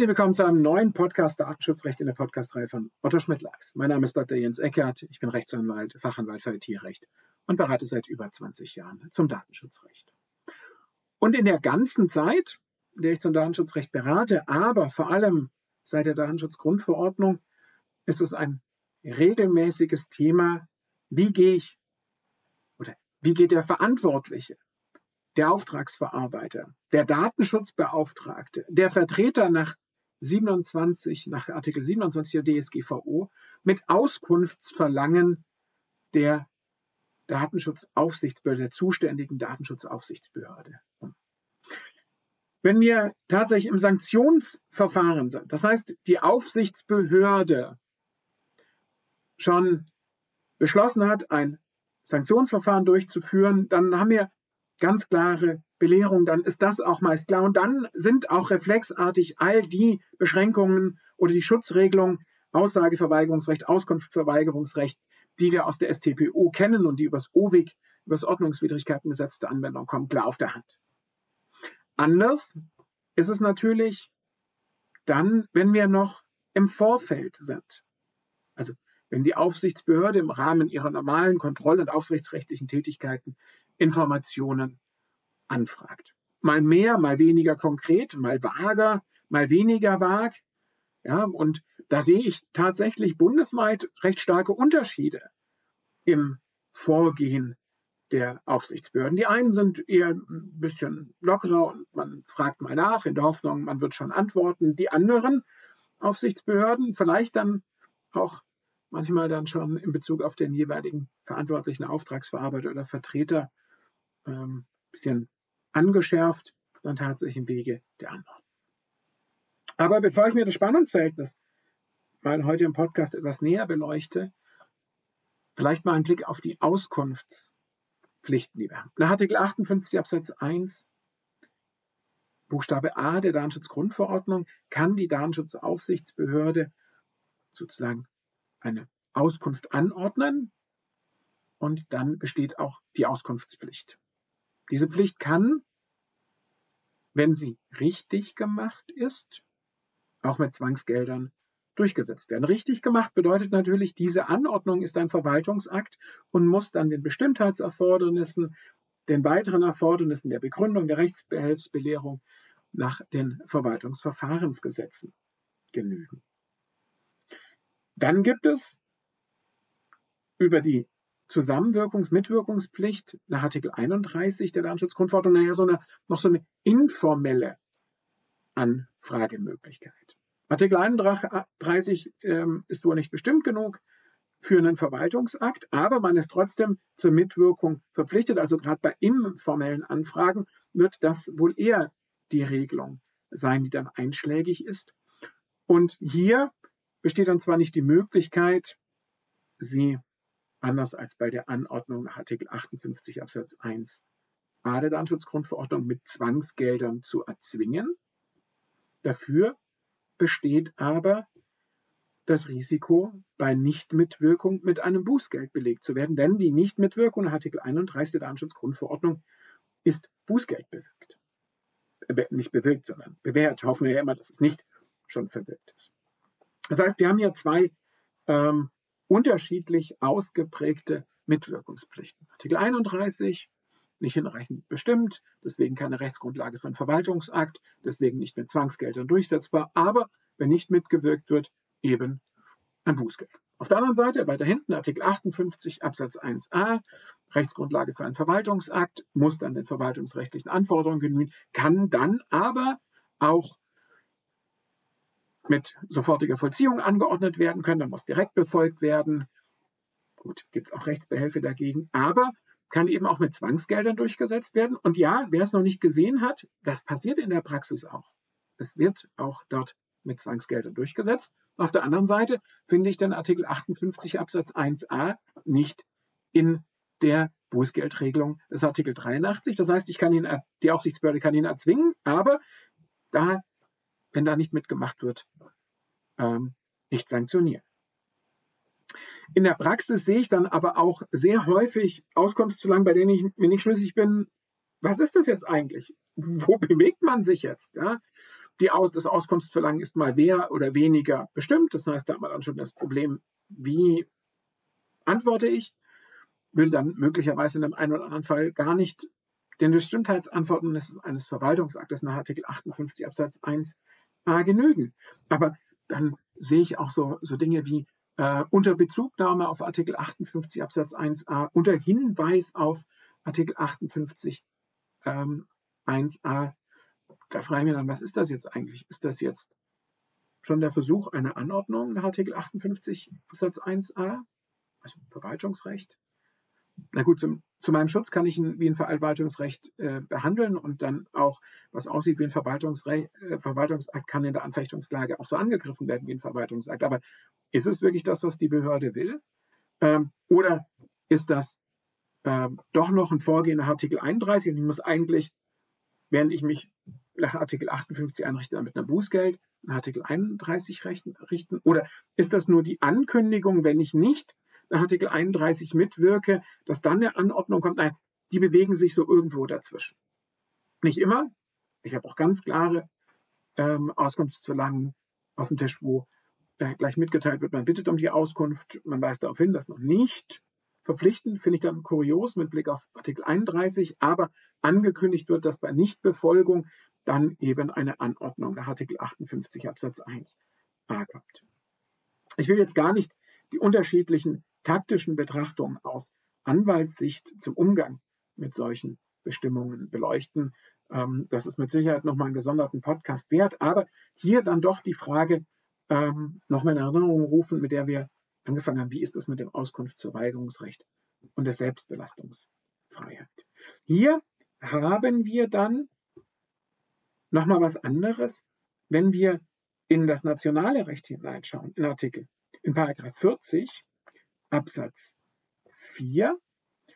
Herzlich willkommen zu einem neuen Podcast Datenschutzrecht in der Podcastreihe von Otto Schmidt Live. Mein Name ist Dr. Jens Eckert, ich bin Rechtsanwalt, Fachanwalt für IT-Recht und berate seit über 20 Jahren zum Datenschutzrecht. Und in der ganzen Zeit, in der ich zum Datenschutzrecht berate, aber vor allem seit der Datenschutzgrundverordnung, ist es ein regelmäßiges Thema, wie gehe ich oder wie geht der Verantwortliche der Auftragsverarbeiter, der Datenschutzbeauftragte, der Vertreter nach 27, nach Artikel 27 der DSGVO mit Auskunftsverlangen der Datenschutzaufsichtsbehörde, der zuständigen Datenschutzaufsichtsbehörde. Wenn wir tatsächlich im Sanktionsverfahren sind, das heißt, die Aufsichtsbehörde schon beschlossen hat, ein Sanktionsverfahren durchzuführen, dann haben wir ganz klare Belehrung, dann ist das auch meist klar. Und dann sind auch reflexartig all die Beschränkungen oder die Schutzregelungen, Aussageverweigerungsrecht, Auskunftsverweigerungsrecht, die wir aus der STPO kennen und die übers OWIG, übers Ordnungswidrigkeitengesetz der Anwendung kommen, klar auf der Hand. Anders ist es natürlich dann, wenn wir noch im Vorfeld sind. Also wenn die Aufsichtsbehörde im Rahmen ihrer normalen Kontroll- und aufsichtsrechtlichen Tätigkeiten Informationen anfragt. Mal mehr, mal weniger konkret, mal vager, mal weniger vag. Ja, und da sehe ich tatsächlich bundesweit recht starke Unterschiede im Vorgehen der Aufsichtsbehörden. Die einen sind eher ein bisschen lockerer und man fragt mal nach in der Hoffnung, man wird schon antworten. Die anderen Aufsichtsbehörden vielleicht dann auch manchmal dann schon in Bezug auf den jeweiligen verantwortlichen Auftragsverarbeiter oder Vertreter ähm, bisschen angeschärft, dann tatsächlich im Wege der Antwort. Aber bevor ich mir das Spannungsverhältnis mal heute im Podcast etwas näher beleuchte, vielleicht mal einen Blick auf die Auskunftspflichten, die wir haben. Nach Artikel 58 Absatz 1 Buchstabe A der Datenschutzgrundverordnung kann die Datenschutzaufsichtsbehörde sozusagen eine Auskunft anordnen und dann besteht auch die Auskunftspflicht. Diese Pflicht kann, wenn sie richtig gemacht ist, auch mit Zwangsgeldern durchgesetzt werden. Richtig gemacht bedeutet natürlich, diese Anordnung ist ein Verwaltungsakt und muss dann den Bestimmtheitserfordernissen, den weiteren Erfordernissen der Begründung, der Rechtsbehelfsbelehrung nach den Verwaltungsverfahrensgesetzen genügen. Dann gibt es über die Zusammenwirkungs-, Mitwirkungspflicht nach Artikel 31 der Datenschutzgrundverordnung nachher so eine, noch so eine informelle Anfragemöglichkeit. Artikel 31 ähm, ist wohl nicht bestimmt genug für einen Verwaltungsakt, aber man ist trotzdem zur Mitwirkung verpflichtet. Also gerade bei informellen Anfragen wird das wohl eher die Regelung sein, die dann einschlägig ist. Und hier besteht dann zwar nicht die Möglichkeit, sie anders als bei der Anordnung nach Artikel 58 Absatz 1 A der Datenschutzgrundverordnung mit Zwangsgeldern zu erzwingen. Dafür besteht aber das Risiko, bei Nichtmitwirkung mit einem Bußgeld belegt zu werden, denn die Nichtmitwirkung nach Artikel 31 der Datenschutzgrundverordnung ist Bußgeld bewirkt. Äh, nicht bewirkt, sondern bewährt. Hoffen wir ja immer, dass es nicht schon verwirkt ist. Das heißt, wir haben hier zwei ähm, unterschiedlich ausgeprägte Mitwirkungspflichten. Artikel 31 nicht hinreichend bestimmt, deswegen keine Rechtsgrundlage für einen Verwaltungsakt, deswegen nicht mit Zwangsgeldern durchsetzbar, aber wenn nicht mitgewirkt wird, eben ein Bußgeld. Auf der anderen Seite, weiter hinten, Artikel 58 Absatz 1a, Rechtsgrundlage für einen Verwaltungsakt, muss dann den verwaltungsrechtlichen Anforderungen genügen, kann dann aber auch mit sofortiger Vollziehung angeordnet werden können, dann muss direkt befolgt werden. Gut, gibt es auch Rechtsbehelfe dagegen, aber kann eben auch mit Zwangsgeldern durchgesetzt werden. Und ja, wer es noch nicht gesehen hat, das passiert in der Praxis auch. Es wird auch dort mit Zwangsgeldern durchgesetzt. Auf der anderen Seite finde ich den Artikel 58 Absatz 1a nicht in der Bußgeldregelung des Artikel 83. Das heißt, ich kann ihn, die Aufsichtsbehörde kann ihn erzwingen, aber da, wenn da nicht mitgemacht wird, ähm, nicht sanktionieren. In der Praxis sehe ich dann aber auch sehr häufig Auskunftszulangen, bei denen ich mir nicht schlüssig bin, was ist das jetzt eigentlich? Wo bewegt man sich jetzt? Ja? Die Aus das Auskunftsverlangen ist mal mehr oder weniger bestimmt. Das heißt, da hat man dann schon das Problem, wie antworte ich? Will dann möglicherweise in einem einen oder anderen Fall gar nicht den Bestimmtheitsantworten eines Verwaltungsaktes nach Artikel 58 Absatz 1 äh, genügen. Aber dann sehe ich auch so, so Dinge wie äh, unter Bezugnahme auf Artikel 58 Absatz 1a, unter Hinweis auf Artikel 58 ähm, 1a. Da frage ich mich dann, was ist das jetzt eigentlich? Ist das jetzt schon der Versuch einer Anordnung nach Artikel 58 Absatz 1a, also Verwaltungsrecht? Na gut, zum, zu meinem Schutz kann ich ihn wie ein Verwaltungsrecht äh, behandeln und dann auch, was aussieht wie ein Verwaltungsrecht, äh, Verwaltungsakt, kann in der Anfechtungslage auch so angegriffen werden wie ein Verwaltungsakt. Aber ist es wirklich das, was die Behörde will? Ähm, oder ist das äh, doch noch ein Vorgehen nach Artikel 31 und ich muss eigentlich, während ich mich nach Artikel 58 einrichte, mit einer Bußgeld nach Artikel 31 richten, richten? Oder ist das nur die Ankündigung, wenn ich nicht Artikel 31 mitwirke, dass dann eine Anordnung kommt? Nein, die bewegen sich so irgendwo dazwischen. Nicht immer. Ich habe auch ganz klare ähm, Auskunftsverlangen auf dem Tisch, wo äh, gleich mitgeteilt wird, man bittet um die Auskunft, man weist darauf hin, dass noch nicht verpflichtend, finde ich dann kurios mit Blick auf Artikel 31, aber angekündigt wird, dass bei Nichtbefolgung dann eben eine Anordnung nach Artikel 58 Absatz 1 a kommt. Ich will jetzt gar nicht die unterschiedlichen taktischen Betrachtungen aus Anwaltssicht zum Umgang mit solchen Bestimmungen beleuchten. Ähm, das ist mit Sicherheit nochmal einen gesonderten Podcast wert, aber hier dann doch die Frage ähm, nochmal in Erinnerung rufen, mit der wir angefangen haben, wie ist es mit dem Auskunftsverweigerungsrecht und der Selbstbelastungsfreiheit. Hier haben wir dann nochmal was anderes, wenn wir in das nationale Recht hineinschauen, in Artikel, in Paragraph 40 Absatz 4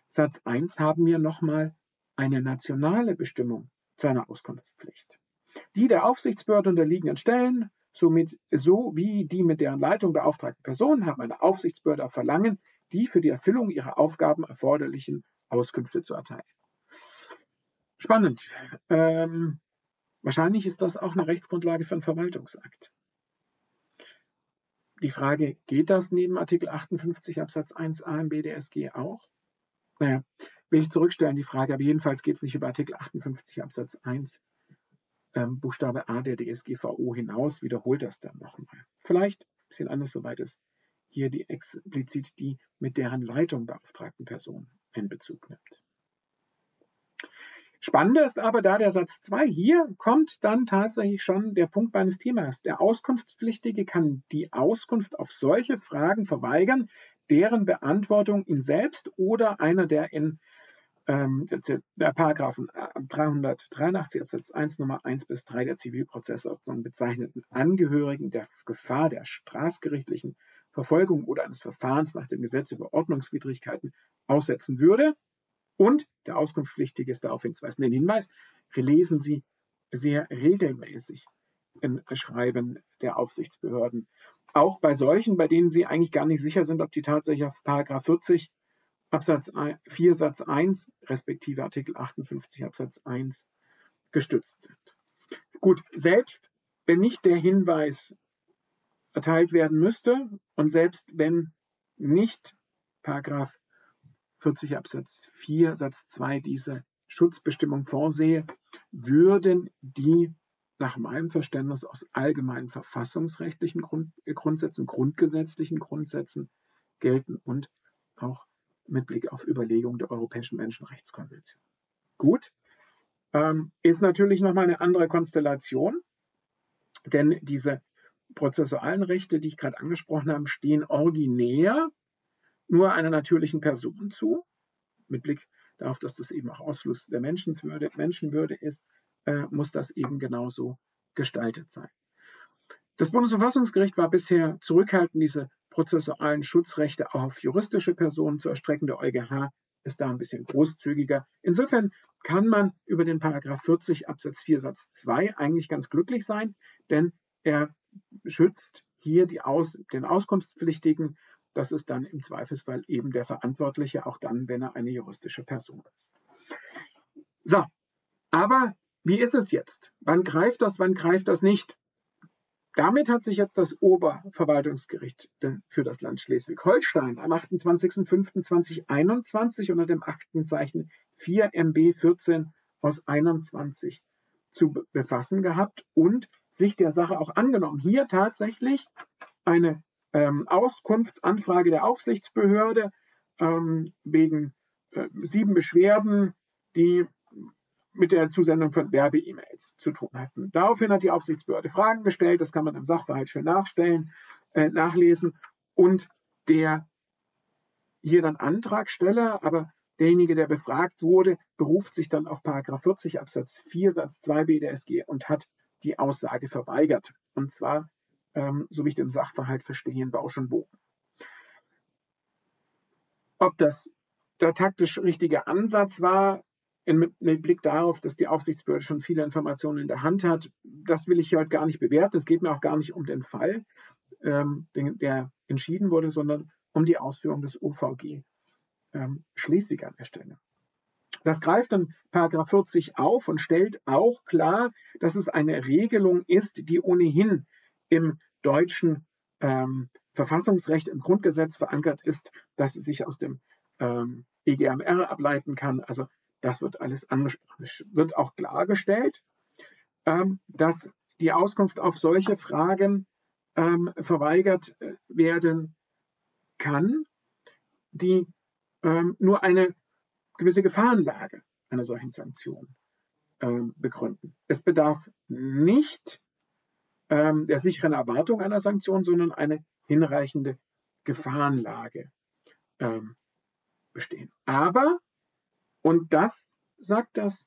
Satz 1 haben wir nochmal eine nationale Bestimmung zu einer Auskunftspflicht. Die der Aufsichtsbehörde unterliegenden Stellen Somit, so wie die mit deren Leitung beauftragten Personen haben eine Aufsichtsbehörde auf Verlangen, die für die Erfüllung ihrer Aufgaben erforderlichen Auskünfte zu erteilen. Spannend. Ähm, wahrscheinlich ist das auch eine Rechtsgrundlage für einen Verwaltungsakt. Die Frage, geht das neben Artikel 58 Absatz 1a im BDSG auch? Naja, will ich zurückstellen, die Frage, aber jedenfalls geht es nicht über Artikel 58 Absatz 1 ähm, Buchstabe A der DSGVO hinaus, wiederholt das dann nochmal. Vielleicht ein bisschen anders, soweit es hier die explizit die mit deren Leitung beauftragten Personen in Bezug nimmt. Spannender ist aber da der Satz 2. Hier kommt dann tatsächlich schon der Punkt meines Themas. Der Auskunftspflichtige kann die Auskunft auf solche Fragen verweigern, deren Beantwortung ihn selbst oder einer der in ähm, der Paragraphen 383 äh, Absatz 1 Nummer 1 bis 3 der Zivilprozessordnung bezeichneten Angehörigen der Gefahr der strafgerichtlichen Verfolgung oder eines Verfahrens nach dem Gesetz über Ordnungswidrigkeiten aussetzen würde. Und der Auskunftspflichtige ist darauf hinzuweisen. Den Hinweis lesen Sie sehr regelmäßig im Schreiben der Aufsichtsbehörden. Auch bei solchen, bei denen Sie eigentlich gar nicht sicher sind, ob die tatsächlich auf Paragraph 40 Absatz 4 Satz 1 respektive Artikel 58 Absatz 1 gestützt sind. Gut, selbst wenn nicht der Hinweis erteilt werden müsste und selbst wenn nicht Paragraph 40 Absatz 4 Satz 2 diese Schutzbestimmung vorsehe, würden die nach meinem Verständnis aus allgemeinen verfassungsrechtlichen Grund, Grundsätzen, grundgesetzlichen Grundsätzen gelten und auch mit Blick auf Überlegungen der Europäischen Menschenrechtskonvention. Gut, ähm, ist natürlich nochmal eine andere Konstellation, denn diese prozessualen Rechte, die ich gerade angesprochen habe, stehen originär nur einer natürlichen Person zu, mit Blick darauf, dass das eben auch Ausfluss der Menschenwürde, Menschenwürde ist, äh, muss das eben genauso gestaltet sein. Das Bundesverfassungsgericht war bisher zurückhaltend, diese prozessualen Schutzrechte auch auf juristische Personen zu erstrecken. Der EuGH ist da ein bisschen großzügiger. Insofern kann man über den Paragraph 40 Absatz 4 Satz 2 eigentlich ganz glücklich sein, denn er schützt hier Aus, den Auskunftspflichtigen. Das ist dann im Zweifelsfall eben der Verantwortliche, auch dann, wenn er eine juristische Person ist. So, aber wie ist es jetzt? Wann greift das, wann greift das nicht? Damit hat sich jetzt das Oberverwaltungsgericht für das Land Schleswig-Holstein am 28.05.2021 unter dem Aktenzeichen 4 MB 14 aus 21 zu befassen gehabt und sich der Sache auch angenommen. Hier tatsächlich eine ähm, Auskunftsanfrage der Aufsichtsbehörde ähm, wegen äh, sieben Beschwerden, die mit der Zusendung von Werbe-E-Mails zu tun hatten. Daraufhin hat die Aufsichtsbehörde Fragen gestellt, das kann man im Sachverhalt schön nachstellen, äh, nachlesen. Und der hier dann Antragsteller, aber derjenige, der befragt wurde, beruft sich dann auf Paragraph 40 Absatz 4 Satz 2 BDSG und hat die Aussage verweigert. Und zwar, ähm, so wie ich den Sachverhalt verstehe, in Bausch und Bogen. Ob das der taktisch richtige Ansatz war, mit Blick darauf, dass die Aufsichtsbehörde schon viele Informationen in der Hand hat, das will ich hier heute gar nicht bewerten. Es geht mir auch gar nicht um den Fall, ähm, den, der entschieden wurde, sondern um die Ausführung des OVG ähm, Schleswig an der Stelle. Das greift dann Paragraph 40 auf und stellt auch klar, dass es eine Regelung ist, die ohnehin im deutschen ähm, Verfassungsrecht im Grundgesetz verankert ist, dass es sich aus dem ähm, EGMR ableiten kann. Also das wird alles angesprochen. Es wird auch klargestellt, ähm, dass die Auskunft auf solche Fragen ähm, verweigert äh, werden kann, die ähm, nur eine gewisse Gefahrenlage einer solchen Sanktion begründen. Es bedarf nicht der sicheren Erwartung einer Sanktion, sondern eine hinreichende Gefahrenlage bestehen. Aber und das sagt das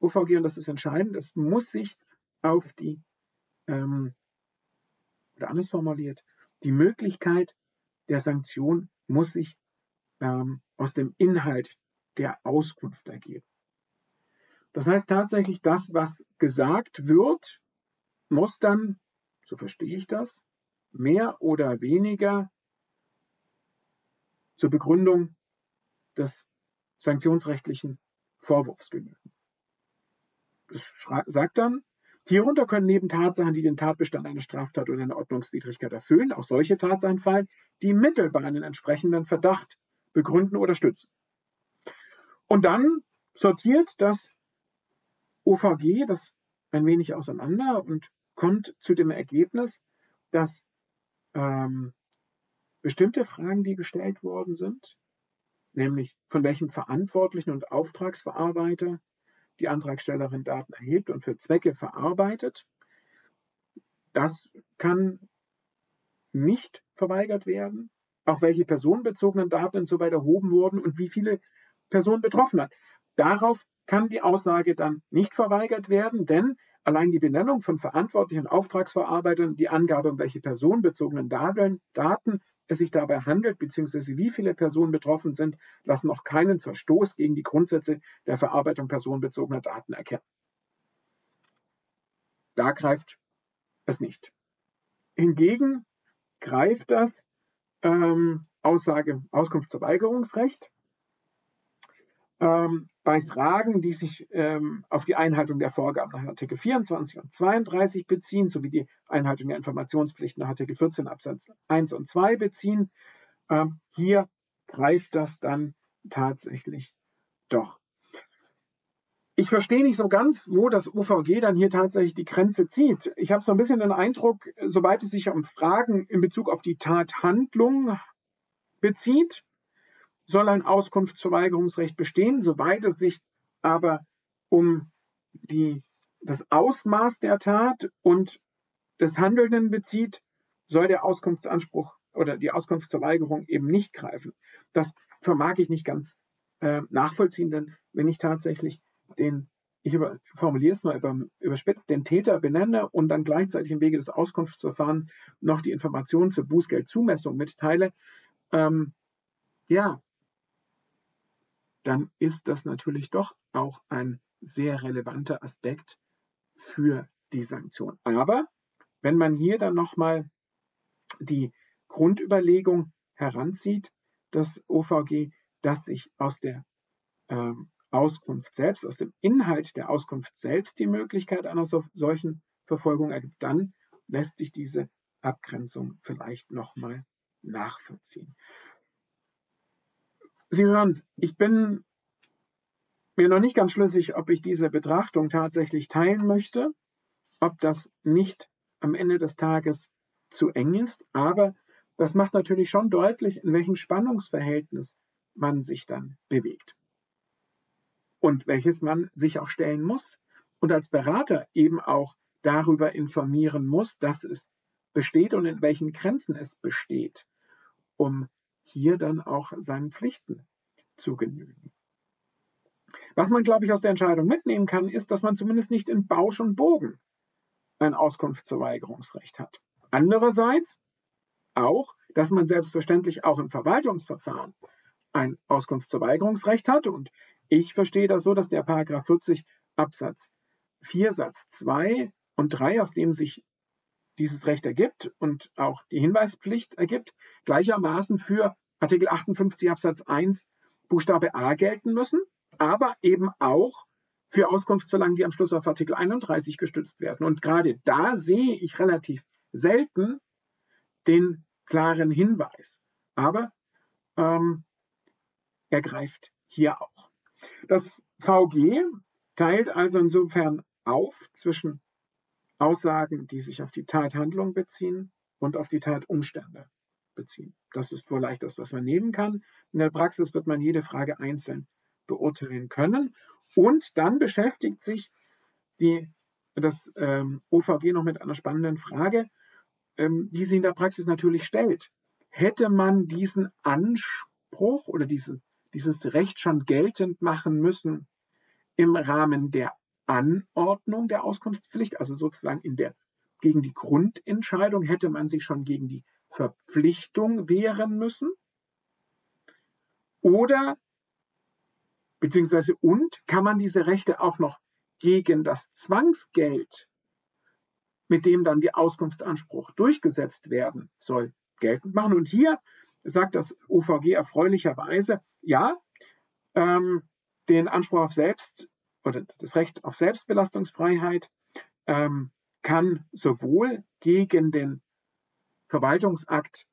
OVG, und das ist entscheidend, es muss sich auf die, ähm, oder anders formuliert, die Möglichkeit der Sanktion muss sich ähm, aus dem Inhalt der Auskunft ergeben. Das heißt tatsächlich, das, was gesagt wird, muss dann, so verstehe ich das, mehr oder weniger zur Begründung des sanktionsrechtlichen Vorwurfs genügen. Es sagt dann, hierunter können neben Tatsachen, die den Tatbestand einer Straftat oder einer Ordnungswidrigkeit erfüllen, auch solche Tatsachen fallen, die mittelbar einen entsprechenden Verdacht begründen oder stützen. Und dann sortiert das OVG das ein wenig auseinander und kommt zu dem Ergebnis, dass ähm, bestimmte Fragen, die gestellt worden sind, nämlich von welchem Verantwortlichen und Auftragsverarbeiter die Antragstellerin Daten erhebt und für Zwecke verarbeitet. Das kann nicht verweigert werden. Auch welche personenbezogenen Daten insoweit erhoben wurden und wie viele Personen betroffen hat. Darauf kann die Aussage dann nicht verweigert werden, denn allein die Benennung von verantwortlichen Auftragsverarbeitern, die Angabe, um welche personenbezogenen Daten, es sich dabei handelt, beziehungsweise wie viele Personen betroffen sind, lassen noch keinen Verstoß gegen die Grundsätze der Verarbeitung personenbezogener Daten erkennen. Da greift es nicht. Hingegen greift das ähm, Aussage Auskunftsverweigerungsrecht ähm, bei Fragen, die sich ähm, auf die Einhaltung der Vorgaben nach Artikel 24 und 32 beziehen, sowie die Einhaltung der Informationspflichten nach Artikel 14 Absatz 1 und 2 beziehen, ähm, hier greift das dann tatsächlich doch. Ich verstehe nicht so ganz, wo das UVG dann hier tatsächlich die Grenze zieht. Ich habe so ein bisschen den Eindruck, sobald es sich um Fragen in Bezug auf die Tathandlung bezieht, soll ein Auskunftsverweigerungsrecht bestehen, soweit es sich aber um die, das Ausmaß der Tat und des Handelnden bezieht, soll der Auskunftsanspruch oder die Auskunftsverweigerung eben nicht greifen. Das vermag ich nicht ganz äh, nachvollziehen, denn wenn ich tatsächlich den, ich über, formuliere es mal über, überspitzt, den Täter benenne und dann gleichzeitig im Wege des Auskunftsverfahrens noch die Informationen zur Bußgeldzumessung mitteile, ähm, ja, dann ist das natürlich doch auch ein sehr relevanter Aspekt für die Sanktion. Aber wenn man hier dann nochmal die Grundüberlegung heranzieht, das OVG, dass sich aus der ähm, Auskunft selbst, aus dem Inhalt der Auskunft selbst die Möglichkeit einer so, solchen Verfolgung ergibt, dann lässt sich diese Abgrenzung vielleicht nochmal nachvollziehen. Sie hören, ich bin mir noch nicht ganz schlüssig, ob ich diese Betrachtung tatsächlich teilen möchte, ob das nicht am Ende des Tages zu eng ist, aber das macht natürlich schon deutlich, in welchem Spannungsverhältnis man sich dann bewegt und welches man sich auch stellen muss und als Berater eben auch darüber informieren muss, dass es besteht und in welchen Grenzen es besteht, um hier dann auch seinen Pflichten zu genügen. Was man, glaube ich, aus der Entscheidung mitnehmen kann, ist, dass man zumindest nicht in Bausch und Bogen ein Auskunftsverweigerungsrecht hat. Andererseits auch, dass man selbstverständlich auch im Verwaltungsverfahren ein Auskunftsverweigerungsrecht hat und ich verstehe das so, dass der Paragraph 40 Absatz 4 Satz 2 und 3, aus dem sich dieses Recht ergibt und auch die Hinweispflicht ergibt, gleichermaßen für Artikel 58 Absatz 1 Buchstabe A gelten müssen, aber eben auch für Auskunftsverlangen, die am Schluss auf Artikel 31 gestützt werden. Und gerade da sehe ich relativ selten den klaren Hinweis. Aber ähm, er greift hier auch. Das VG teilt also insofern auf zwischen Aussagen, die sich auf die Tathandlung beziehen und auf die Tatumstände beziehen. Das ist vielleicht das, was man nehmen kann. In der Praxis wird man jede Frage einzeln beurteilen können. Und dann beschäftigt sich die, das ähm, OVG noch mit einer spannenden Frage, ähm, die sie in der Praxis natürlich stellt. Hätte man diesen Anspruch oder diese, dieses Recht schon geltend machen müssen im Rahmen der Anordnung der Auskunftspflicht, also sozusagen in der gegen die Grundentscheidung hätte man sich schon gegen die Verpflichtung wehren müssen. Oder beziehungsweise und kann man diese Rechte auch noch gegen das Zwangsgeld, mit dem dann die Auskunftsanspruch durchgesetzt werden soll, geltend machen. Und hier sagt das OVG erfreulicherweise, ja, ähm, den Anspruch auf Selbst oder das Recht auf Selbstbelastungsfreiheit ähm, kann sowohl gegen den Verwaltungsakt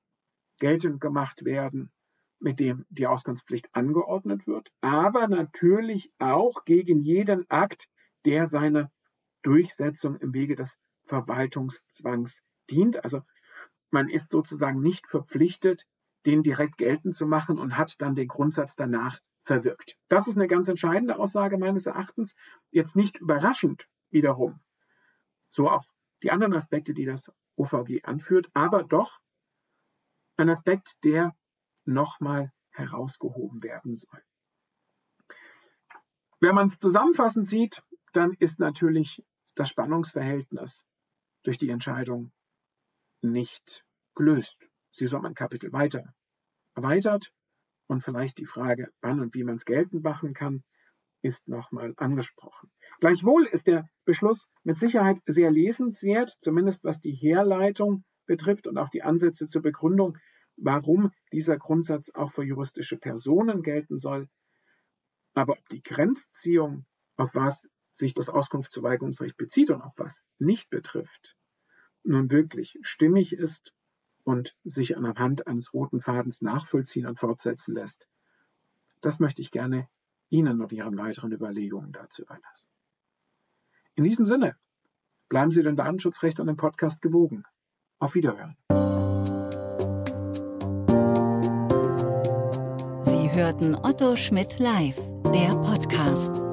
geltend gemacht werden, mit dem die Auskunftspflicht angeordnet wird, aber natürlich auch gegen jeden Akt, der seiner Durchsetzung im Wege des Verwaltungszwangs dient. Also man ist sozusagen nicht verpflichtet, den direkt geltend zu machen und hat dann den Grundsatz danach verwirkt. Das ist eine ganz entscheidende Aussage meines Erachtens. Jetzt nicht überraschend wiederum. So auch die anderen Aspekte, die das OVG anführt, aber doch ein Aspekt, der nochmal herausgehoben werden soll. Wenn man es zusammenfassend sieht, dann ist natürlich das Spannungsverhältnis durch die Entscheidung nicht gelöst. Sie soll ein Kapitel weiter erweitert und vielleicht die Frage, wann und wie man es geltend machen kann, ist nochmal angesprochen. Gleichwohl ist der Beschluss mit Sicherheit sehr lesenswert, zumindest was die Herleitung betrifft und auch die Ansätze zur Begründung, warum dieser Grundsatz auch für juristische Personen gelten soll. Aber ob die Grenzziehung, auf was sich das Auskunftsverweigerungsrecht bezieht und auf was nicht betrifft, nun wirklich stimmig ist und sich anhand eines roten Fadens nachvollziehen und fortsetzen lässt, das möchte ich gerne Ihnen und Ihren weiteren Überlegungen dazu überlassen. In diesem Sinne, bleiben Sie dem Datenschutzrecht und dem Podcast gewogen. Auf Wiederhören. Sie hörten Otto Schmidt live, der Podcast.